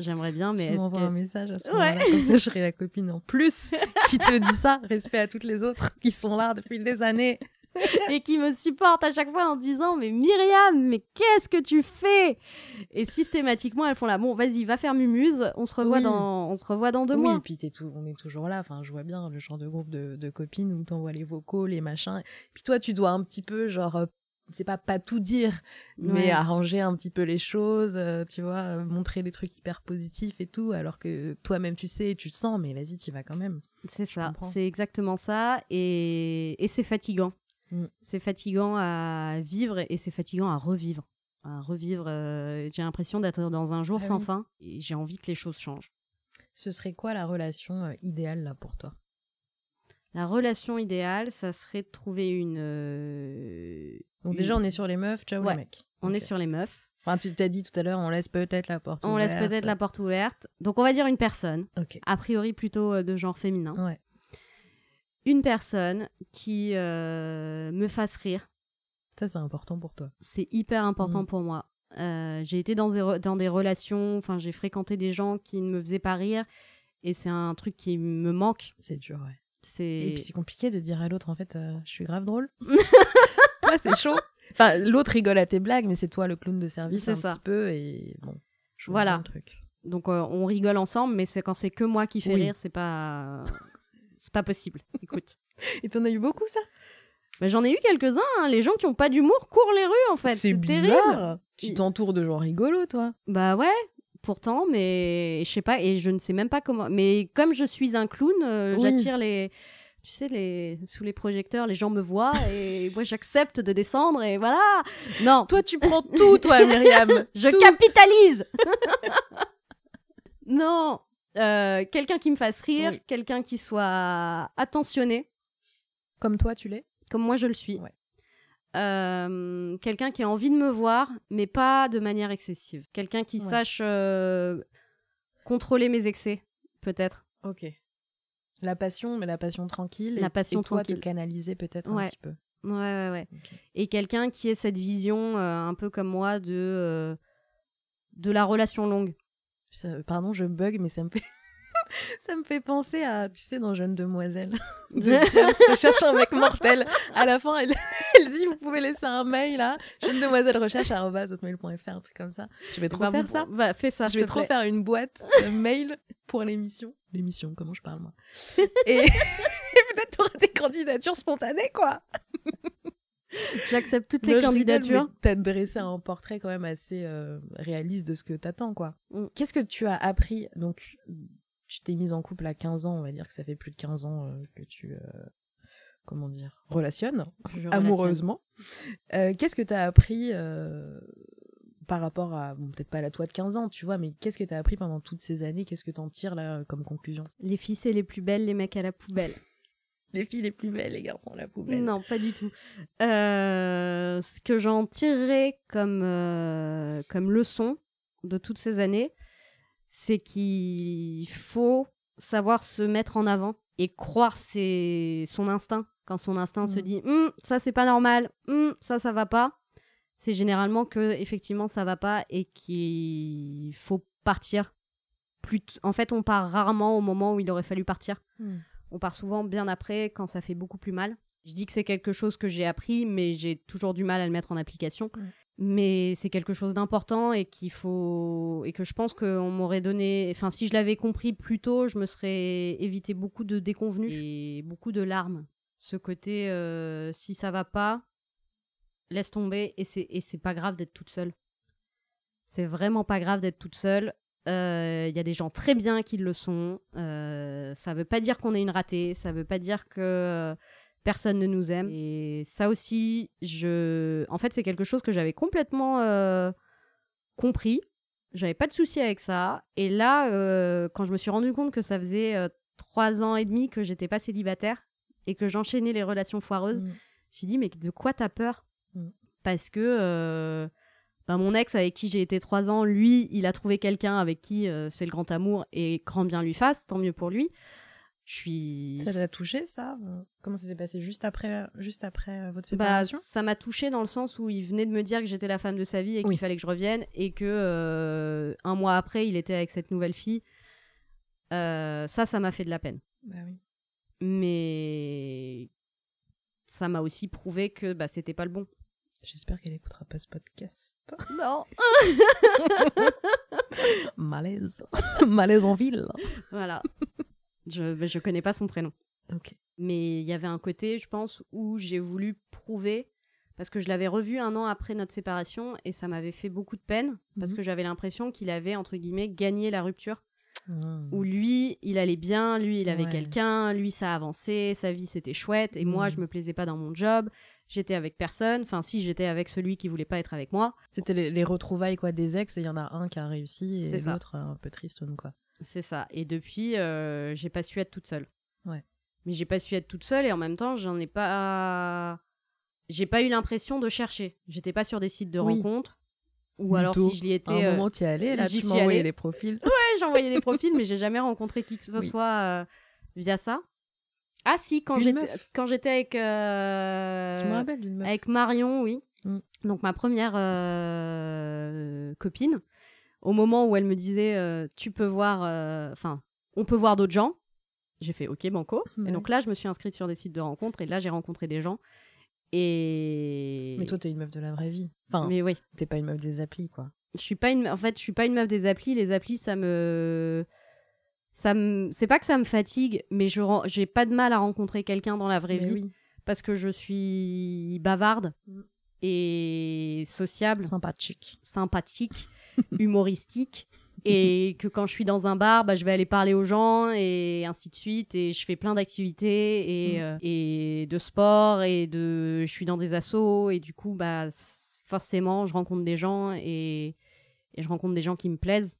J'aimerais bien, mais Tu m'envoies que- un message à ce Ouais. moment-là, comme ça je serai la copine en plus qui te dit ça. Respect à toutes les autres qui sont là depuis des années. [LAUGHS] et qui me supportent à chaque fois en disant mais Myriam mais qu'est-ce que tu fais? Et systématiquement elles font là bon vas-y va faire mumuse on se revoit Oui. dans on se revoit dans deux oui, mois et puis t'es tout, on est toujours là. Enfin, je vois bien le genre de groupe de, de copines où t'envoies les vocaux, les machins. Puis toi, tu dois un petit peu, genre, euh, c'est pas pas tout dire, mais Ouais. arranger un petit peu les choses, euh, tu vois, euh, montrer des trucs hyper positifs et tout, alors que toi-même tu sais, tu le sens, mais vas-y, tu vas quand même. c'est ça c'est exactement ça et, et c'est fatigant Mm. c'est fatigant à vivre et c'est fatigant à revivre à revivre euh, j'ai l'impression d'être dans un jour Ah sans oui. fin et j'ai envie que les choses changent Ce serait quoi la relation euh, idéale là pour toi? La relation idéale ça serait de trouver une euh, Donc une- déjà, on est sur les meufs, ciao Ouais, les mecs. on est sur les meufs Enfin, tu t'as dit tout à l'heure, on laisse peut-être la porte on laisse ouverte. peut-être la porte ouverte donc on va dire une personne a priori plutôt de genre féminin. Ouais. Une personne qui euh, me fasse rire, Ça, c'est important pour toi. c'est hyper important Mm. pour moi. Euh, j'ai été dans des, re- dans des relations, enfin j'ai fréquenté des gens qui ne me faisaient pas rire et c'est un truc qui me manque. C'est dur, ouais. C'est Et puis c'est compliqué de dire à l'autre, en fait, euh, je suis grave drôle. [LAUGHS] toi, c'est chaud. Enfin, l'autre rigole à tes blagues, mais c'est toi le clown de service C'est un ça. petit peu. Et bon, je Voilà. truc. donc on rigole ensemble, mais c'est quand c'est que moi qui fais Oui. rire, c'est pas c'est pas possible. [LAUGHS] Écoute, Et t'en as eu beaucoup, ça? Mais j'en ai eu quelques-uns. hein. Les gens qui ont pas d'humour courent les rues en fait. C'est terrible. bizarre. Tu t'entoures de gens rigolos, toi. Bah ouais, pourtant, mais je sais pas, et je ne sais même pas comment. Mais comme je suis un clown, euh, Oui. j'attire les. Tu sais, les... sous les projecteurs, les gens me voient et [LAUGHS] moi j'accepte de descendre et voilà. Non, Toi, tu prends tout, toi, Myriam. [LAUGHS] je tout. capitalise Non, euh, quelqu'un qui me fasse rire, Oui. quelqu'un qui soit attentionné, Comme toi, tu l'es. comme moi je le suis. Ouais. Euh, quelqu'un qui a envie de me voir, mais pas de manière excessive. Quelqu'un qui Ouais. sache euh, contrôler mes excès, peut-être. Ok. La passion, mais la passion tranquille. La et- passion et toi, tranquille. te canaliser peut-être Ouais. un petit peu. Ouais, ouais, ouais. Et quelqu'un qui ait cette vision, un peu comme moi, de, de la relation longue. Pardon, je bug, mais ça me fait. [LAUGHS] ça me fait penser à, tu sais, dans Jeune Demoiselle. [LAUGHS] de recherche un mec mortel. À la fin, elle, [LAUGHS] elle dit Vous pouvez laisser un mail là. Jeune Demoiselle recherche hotmail.fr, un truc comme ça. Je vais trop Bah, faire vous- ça. bah, fais ça. je vais trop plaît. faire une boîte de mail pour l'émission. L'émission, comment je parle moi? Et, et peut-être t'auras des candidatures spontanées, quoi. J'accepte toutes Non, les candidatures. T'as dressé un portrait quand même assez euh, réaliste de ce que t'attends, quoi. Mm. Qu'est-ce que tu as appris? Donc, tu t'es mise en couple à 15 ans, on va dire que ça fait plus de 15 ans euh, que tu, euh, comment dire, relationnes relationne. amoureusement. Euh, qu'est-ce que tu as appris par rapport à, bon, peut-être pas à la toi de 15 ans, tu vois, mais qu'est-ce que tu as appris pendant toutes ces années? Qu'est-ce que tu en tires là comme conclusion? Les filles, c'est les plus belles, les mecs à la poubelle. Les filles les plus belles, les garçons la poubelle. Non, pas du tout. Euh, ce que j'en tirerai comme, euh, comme leçon de toutes ces années, c'est qu'il faut savoir se mettre en avant et croire c'est son instinct. Quand son instinct se Mm. dit Hum, ça c'est pas normal, Hum, ça ça va pas, c'est généralement que effectivement ça va pas et qu'il faut partir. Plus En fait, on part rarement au moment où il aurait fallu partir. Hmm. On part souvent bien après quand ça fait beaucoup plus mal. Je dis que c'est quelque chose que j'ai appris, mais j'ai toujours du mal à le mettre en application. Mais c'est quelque chose d'important et qu'il faut et que je pense qu'on m'aurait donné. Enfin, si je l'avais compris plus tôt, je me serais évité beaucoup de déconvenus et beaucoup de larmes. Ce côté, euh, si ça va pas, laisse tomber et c'est pas grave d'être toute seule. C'est vraiment pas grave d'être toute seule. Euh, Il y a des gens très bien qui le sont. Euh, ça veut pas dire qu'on est une ratée. Ça veut pas dire que euh, personne ne nous aime. Et ça aussi, je. En fait, c'est quelque chose que j'avais complètement euh, compris. J'avais pas de souci avec ça. Et là, quand je me suis rendu compte que ça faisait trois ans et demi que j'étais pas célibataire et que j'enchaînais les relations foireuses, Hmm. je me suis dit, mais de quoi t'as peur? Mm. Parce que ben, mon ex avec qui j'ai été trois ans, lui, il a trouvé quelqu'un avec qui euh, c'est le grand amour et grand bien lui fasse, tant mieux pour lui. Je suis. Ça t'a touché ça? Comment ça s'est passé? Juste après, juste après euh, votre Bah, séparation? ça m'a touché dans le sens où il venait de me dire que j'étais la femme de sa vie et qu'il Oui. fallait que je revienne et que euh, un mois après il était avec cette nouvelle fille. Euh, ça, ça m'a fait de la peine. Bah oui. Mais ça m'a aussi prouvé que bah, c'était pas le bon. J'espère qu'elle écoutera pas ce podcast. Non. [LAUGHS] Malaise. [LAUGHS] Malaise en ville. Voilà. je, je connais pas son prénom. Ok. Mais il y avait un côté, je pense, où j'ai voulu prouver, parce que je l'avais revu un an après notre séparation, et ça m'avait fait beaucoup de peine, parce Mhm. que j'avais l'impression qu'il avait, entre guillemets, gagné la rupture. Hmm. Où lui, il allait bien, lui, il avait Ouais. quelqu'un, lui, ça avançait, sa vie, c'était chouette, et moi, Mhm. je me plaisais pas dans mon job, j'étais avec personne, enfin, si, j'étais avec celui qui voulait pas être avec moi. C'était les, les retrouvailles quoi des ex et il y en a un qui a réussi et l'autre un peu tristoun quoi. C'est ça. Et depuis, euh, j'ai pas su être toute seule. Ouais. Mais j'ai pas su être toute seule et en même temps, j'en ai pas. J'ai pas eu l'impression de chercher. J'étais pas sur des sites de Oui. rencontres. Ou alors si je l'y À étais. un euh, moment tu y allais là tu allée. les profils. ouais, j'ai envoyé des profils, mais j'ai jamais rencontré qui que ce [LAUGHS] Oui. soit euh, via ça. Ah si, quand j'étais quand j'étais avec euh, me rappelle meuf. avec Marion, oui. Mm. Donc ma première euh, copine, au moment où elle me disait euh, tu peux voir, enfin on peut voir d'autres gens, j'ai fait ok banco. Et donc là je me suis inscrite sur des sites de rencontres et là j'ai rencontré des gens. Et Mais toi t'es une meuf de la vraie vie. Enfin mais oui, t'es pas une meuf des applis quoi. je suis pas une, en fait je suis pas une meuf des applis. Les applis ça me ça me c'est pas que ça me fatigue mais je j'ai pas de mal à rencontrer quelqu'un dans la vraie Mais vie oui. parce que je suis bavarde Mm. et sociable Sympathique. sympathique, [LAUGHS] humoristique, et que quand je suis dans un bar, bah, je vais aller parler aux gens et ainsi de suite. Et je fais plein d'activités et, Mm. euh, et de sport et de, je suis dans des assos et du coup, bah, forcément, je rencontre des gens et, et je rencontre des gens qui me plaisent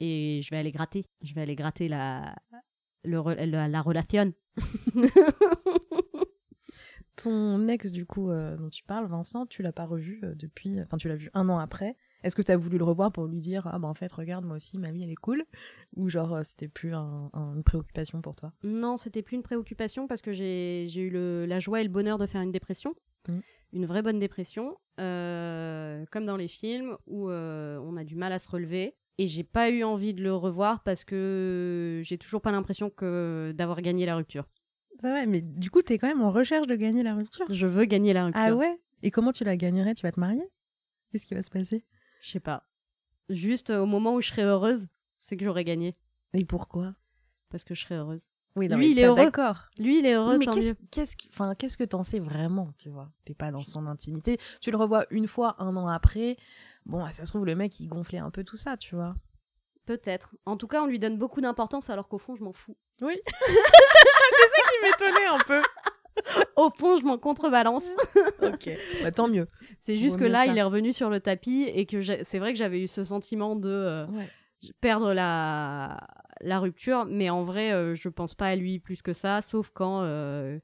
et je vais aller gratter. Je vais aller gratter la, le la, la relation. [LAUGHS] Ton ex du coup euh, dont tu parles Vincent, tu l'as pas revu euh, depuis enfin tu l'as vu un an après. Est-ce que tu as voulu le revoir pour lui dire ah bah en fait regarde moi aussi ma vie elle est cool? Ou genre euh, c'était plus un- un- une préoccupation pour toi? Non, c'était plus une préoccupation parce que j'ai eu le- la joie et le bonheur de faire une dépression. Mm. Une vraie bonne dépression. euh, comme dans les films où on a du mal à se relever. Et j'ai pas eu envie de le revoir parce que j'ai toujours pas l'impression que d'avoir gagné la rupture. Ah ouais mais du coup t'es quand même en recherche de gagner la rupture. Je veux gagner la rupture. Ah ouais? Et comment tu la gagnerais? Tu vas te marier? Qu'est-ce qui va se passer? Je sais pas. Juste euh, au moment où je serai heureuse, c'est que j'aurai gagné. Et pourquoi? Parce que je serai heureuse. Oui, Lui, mais il est heureux. Lui, il est heureux, mais tant qu'est-ce mieux. qu'est-ce qui- enfin, qu'est-ce que t'en sais vraiment, tu vois? T'es pas dans son intimité. Tu le revois une fois, un an après. Bon, ça se trouve, le mec, il gonflait un peu tout ça, tu vois. Peut-être. En tout cas, on lui donne beaucoup d'importance alors qu'au fond, je m'en fous. Oui. [LAUGHS] c'est ça qui m'étonnait un peu. Au fond, je m'en contrebalance. [LAUGHS] ok. Bah, tant mieux. C'est juste Vaut que là, ça. il est revenu sur le tapis et que c'est vrai que j'avais eu ce sentiment de euh, Ouais. perdre la, la rupture, mais en vrai, euh, je pense pas à lui plus que ça, sauf quand euh,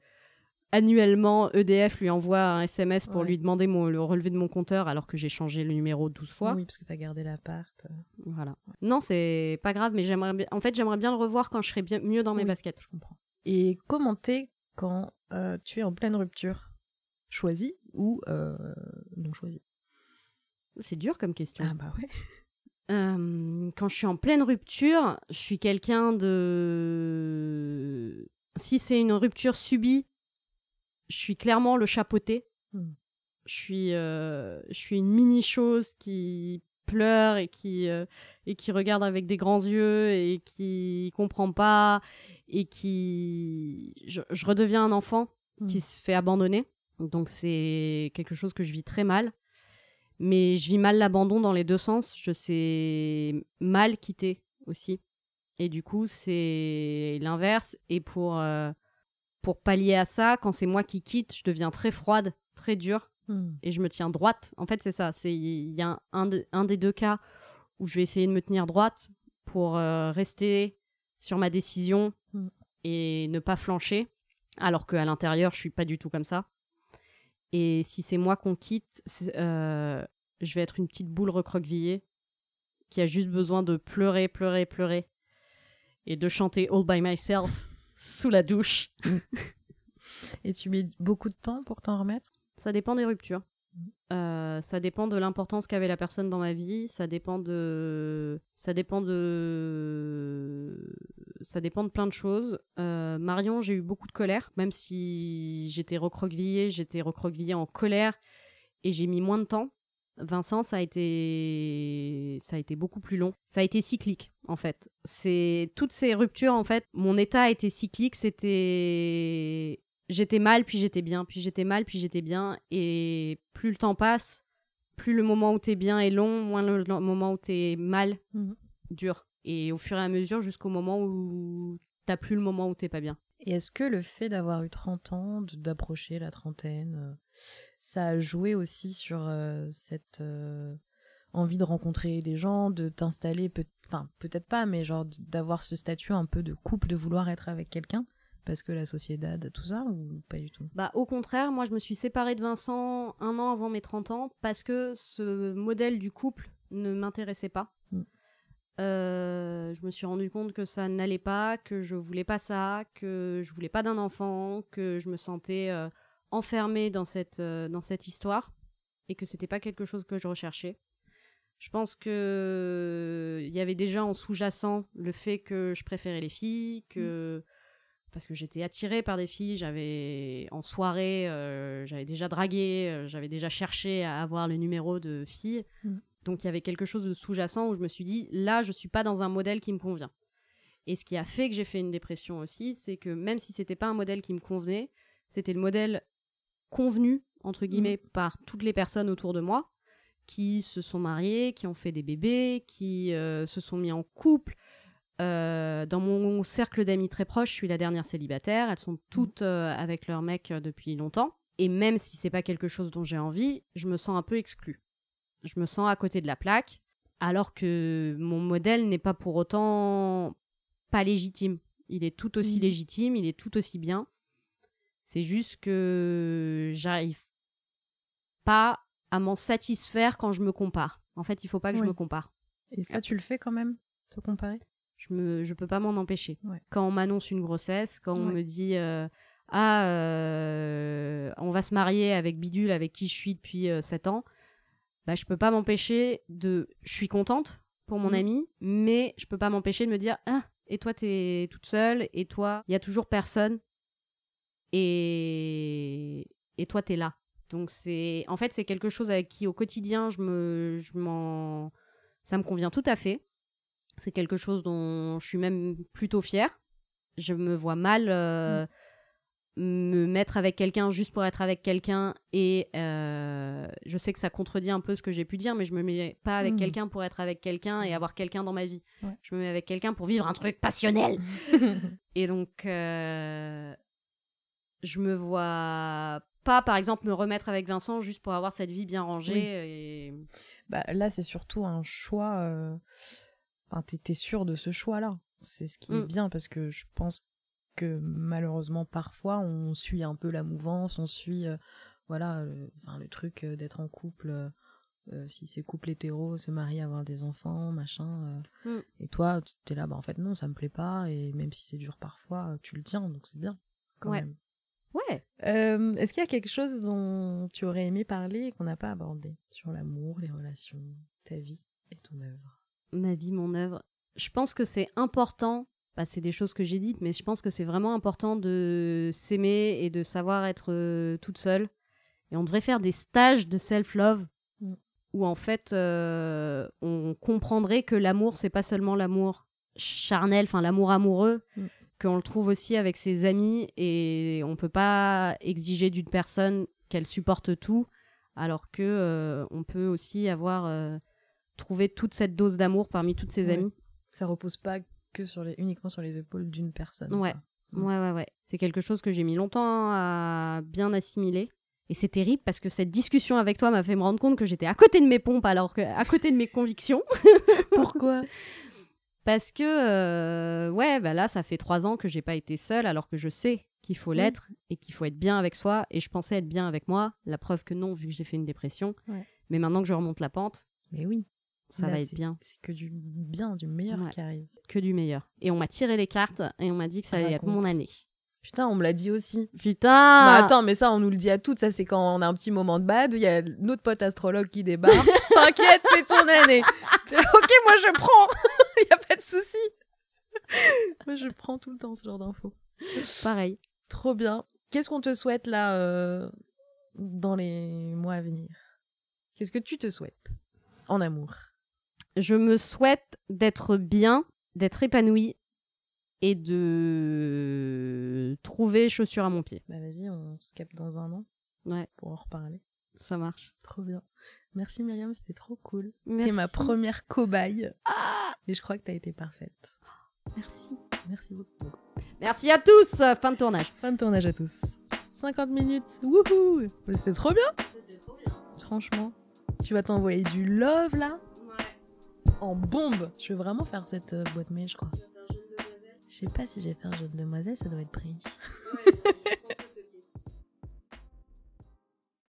annuellement, EDF lui envoie un SMS pour Ouais. lui demander mon, le relevé de mon compteur alors que j'ai changé le numéro 12 fois. Oui, parce que t'as gardé l'appart. Voilà. Non, c'est pas grave, mais j'aimerais bien. En fait, j'aimerais bien le revoir quand je serai bien mieux dans mes Oui. baskets. Je comprends. Et comment t'es quand euh, tu es en pleine rupture Choisie ou euh, non choisie? C'est dur comme question. Ah bah ouais. Euh, quand je suis en pleine rupture, je suis quelqu'un de. Si c'est une rupture subie, je suis clairement le chapeauté. Hmm. Je suis, euh, je suis une mini chose qui pleure et qui euh, et qui regarde avec des grands yeux et qui comprend pas et qui je, je redeviens un enfant qui se fait abandonner. Donc c'est quelque chose que je vis très mal. Mais je vis mal l'abandon dans les deux sens. Je sais mal quitter aussi. Et du coup, c'est l'inverse. Et pour, euh, pour pallier à ça, quand c'est moi qui quitte, je deviens très froide, très dure. Hmm. Et je me tiens droite. En fait, c'est ça. C'est Il y a un, de- un des deux cas où je vais essayer de me tenir droite pour euh, rester sur ma décision Mm. et ne pas flancher. Alors qu'à l'intérieur, je suis pas du tout comme ça. Et si c'est moi qu'on quitte, euh, je vais être une petite boule recroquevillée qui a juste besoin de pleurer, pleurer, pleurer et de chanter All by Myself [LAUGHS] sous la douche. Et tu mets beaucoup de temps pour t'en remettre? Ça dépend des ruptures. Euh, ça dépend de l'importance qu'avait la personne dans ma vie. Ça dépend de, ça dépend de, ça dépend de plein de choses. Euh, Marion, j'ai eu beaucoup de colère, même si j'étais recroquevillée, j'étais recroquevillée en colère et j'ai mis moins de temps. Vincent, ça a été, ça a été beaucoup plus long. Ça a été cyclique, en fait. C'est toutes ces ruptures, en fait. Mon état a été cyclique. C'était, j'étais mal, puis j'étais bien, puis j'étais mal, puis j'étais bien. Et plus le temps passe, plus le moment où t'es bien est long, moins le, le moment où t'es mal Mhm. dure. Et au fur et à mesure, jusqu'au moment où t'as plus le moment où t'es pas bien. Et est-ce que le fait d'avoir eu 30 ans, d'approcher la trentaine, euh, ça a joué aussi sur euh, cette euh, envie de rencontrer des gens, de t'installer, peut- enfin peut-être pas, mais genre d'avoir ce statut un peu de couple, de vouloir être avec quelqu'un? Parce que la société, tout ça, ou pas du tout? Bah, au contraire, moi, je me suis séparée de Vincent un an avant mes 30 ans parce que ce modèle du couple ne m'intéressait pas. Mm. Euh, je me suis rendu compte que ça n'allait pas, que je voulais pas ça, que je voulais pas d'un enfant, que je me sentais euh, enfermée dans cette, euh, dans cette histoire et que c'était pas quelque chose que je recherchais. Je pense que il y avait déjà en sous-jacent le fait que je préférais les filles, que parce que j'étais attirée par des filles, j'avais en soirée, euh, j'avais déjà dragué, euh, j'avais déjà cherché à avoir le numéro de filles. Mm. Donc il y avait quelque chose de sous-jacent où je me suis dit là, je suis pas dans un modèle qui me convient. Et ce qui a fait que j'ai fait une dépression aussi, c'est que même si c'était pas un modèle qui me convenait, c'était le modèle convenu entre guillemets par toutes les personnes autour de moi qui se sont mariées, qui ont fait des bébés, qui euh, se sont mis en couple. Euh, dans mon cercle d'amis très proches, je suis la dernière célibataire. Elles sont toutes euh, avec leur mec euh, depuis longtemps. Et même si c'est pas quelque chose dont j'ai envie, je me sens un peu exclue. Je me sens à côté de la plaque, alors que mon modèle n'est pas pour autant pas légitime. Il est tout aussi Mhm. légitime, il est tout aussi bien. C'est juste que j'arrive pas à m'en satisfaire quand je me compare. En fait, il faut pas que Oui. je me compare. Et ça, tu le fais quand même, te comparer? Je je peux pas m'en empêcher. Ouais. Quand on m'annonce une grossesse, quand on Ouais. me dit euh, ah euh, on va se marier avec Bidule avec qui je suis depuis 7 ans, bah je peux pas m'empêcher de, je suis contente pour mon Mhm. ami, mais je peux pas m'empêcher de me dire ah et toi t'es toute seule et toi il y a toujours personne et et toi t'es là. Donc c'est en fait c'est quelque chose avec qui au quotidien je me je m'en ça me convient tout à fait. C'est quelque chose dont je suis même plutôt fière. Je me vois mal euh, me mettre avec quelqu'un juste pour être avec quelqu'un et euh, je sais que ça contredit un peu ce que j'ai pu dire, mais je me mets pas avec Mhm. quelqu'un pour être avec quelqu'un et avoir quelqu'un dans ma vie. Ouais. Je me mets avec quelqu'un pour vivre un truc passionnel. [LAUGHS] Et donc, euh, je me vois pas, par exemple, me remettre avec Vincent juste pour avoir cette vie bien rangée. Et... Bah, là, c'est surtout un choix. euh, Enfin, t'es t'es sûr de ce choix-là. C'est ce qui est Mm. bien parce que je pense que malheureusement parfois on suit un peu la mouvance, on suit euh, voilà euh, enfin, le truc euh, d'être en couple. euh, euh, si c'est couple hétéro, se marier, avoir des enfants, machin. euh. Mm. Et toi, tu es là, bah en fait non, ça me plaît pas. Et même si c'est dur parfois, tu le tiens, donc c'est bien. Quand Ouais. même. Ouais. Euh, Est-ce qu'il y a quelque chose dont tu aurais aimé parler et qu'on n'a pas abordé sur l'amour, les relations, ta vie et ton œuvre? Ma vie, mon œuvre. Je pense que c'est important. Bah, c'est des choses que j'ai dites, mais je pense que c'est vraiment important de s'aimer et de savoir être euh, toute seule. Et on devrait faire des stages de self-love Mm. où en fait euh, on comprendrait que l'amour, c'est pas seulement l'amour charnel, enfin l'amour amoureux, Mm. qu'on le trouve aussi avec ses amis et on peut pas exiger d'une personne qu'elle supporte tout, alors que euh, on peut aussi avoir trouvé toute cette dose d'amour parmi toutes ses Ouais. amies. Ça repose pas que sur les, uniquement sur les épaules d'une personne. Ouais. quoi. Mm. Ouais, ouais, ouais. C'est quelque chose que j'ai mis longtemps à bien assimiler. Et c'est terrible parce que cette discussion avec toi m'a fait me rendre compte que j'étais à côté de mes pompes alors que à côté de mes convictions. [LAUGHS] Pourquoi? Parce que, euh, ouais, bah là, ça fait trois ans que j'ai pas été seule alors que je sais qu'il faut Oui. l'être et qu'il faut être bien avec soi. Et je pensais être bien avec moi. La preuve que non, vu que j'ai fait une dépression. Ouais. Mais maintenant que je remonte la pente, Mais oui. Ça Là, va être bien. C'est que du bien, du meilleur Ouais. qui arrive. Que du meilleur. Et on m'a tiré les cartes et on m'a dit que ça allait être mon année. Putain, on me l'a dit aussi. Putain Bah attends, mais ça, on nous le dit à toutes. Ça, c'est quand on a un petit moment de bad. Il y a notre pote astrologue qui débarque. [LAUGHS] T'inquiète, c'est ton année. [LAUGHS] Ok, moi je prends. [LAUGHS] Il y a pas de souci. moi, je prends tout le temps ce genre d'infos. Pareil. Trop bien. Qu'est-ce qu'on te souhaite là euh, dans les mois à venir? Qu'est-ce que tu te souhaites en amour? Je me souhaite d'être bien, d'être épanouie et de trouver chaussures à mon pied. Bah vas-y, on se capte dans un an Ouais, pour en reparler. ça marche. Trop bien. Merci Myriam, c'était trop cool. Merci. T'es ma première cobaye. Ah, Et je crois que t'as été parfaite. merci. Merci beaucoup. Merci à tous. Fin de tournage. Fin de tournage à tous. 50 minutes. Wouhou C'était trop bien. C'était trop bien. Franchement. Tu vas t'envoyer du love là. En bombe. Je vais vraiment faire cette euh, boîte mail, je crois. Je sais pas si j'ai fait un jeune demoiselle, ça doit être pris. [LAUGHS]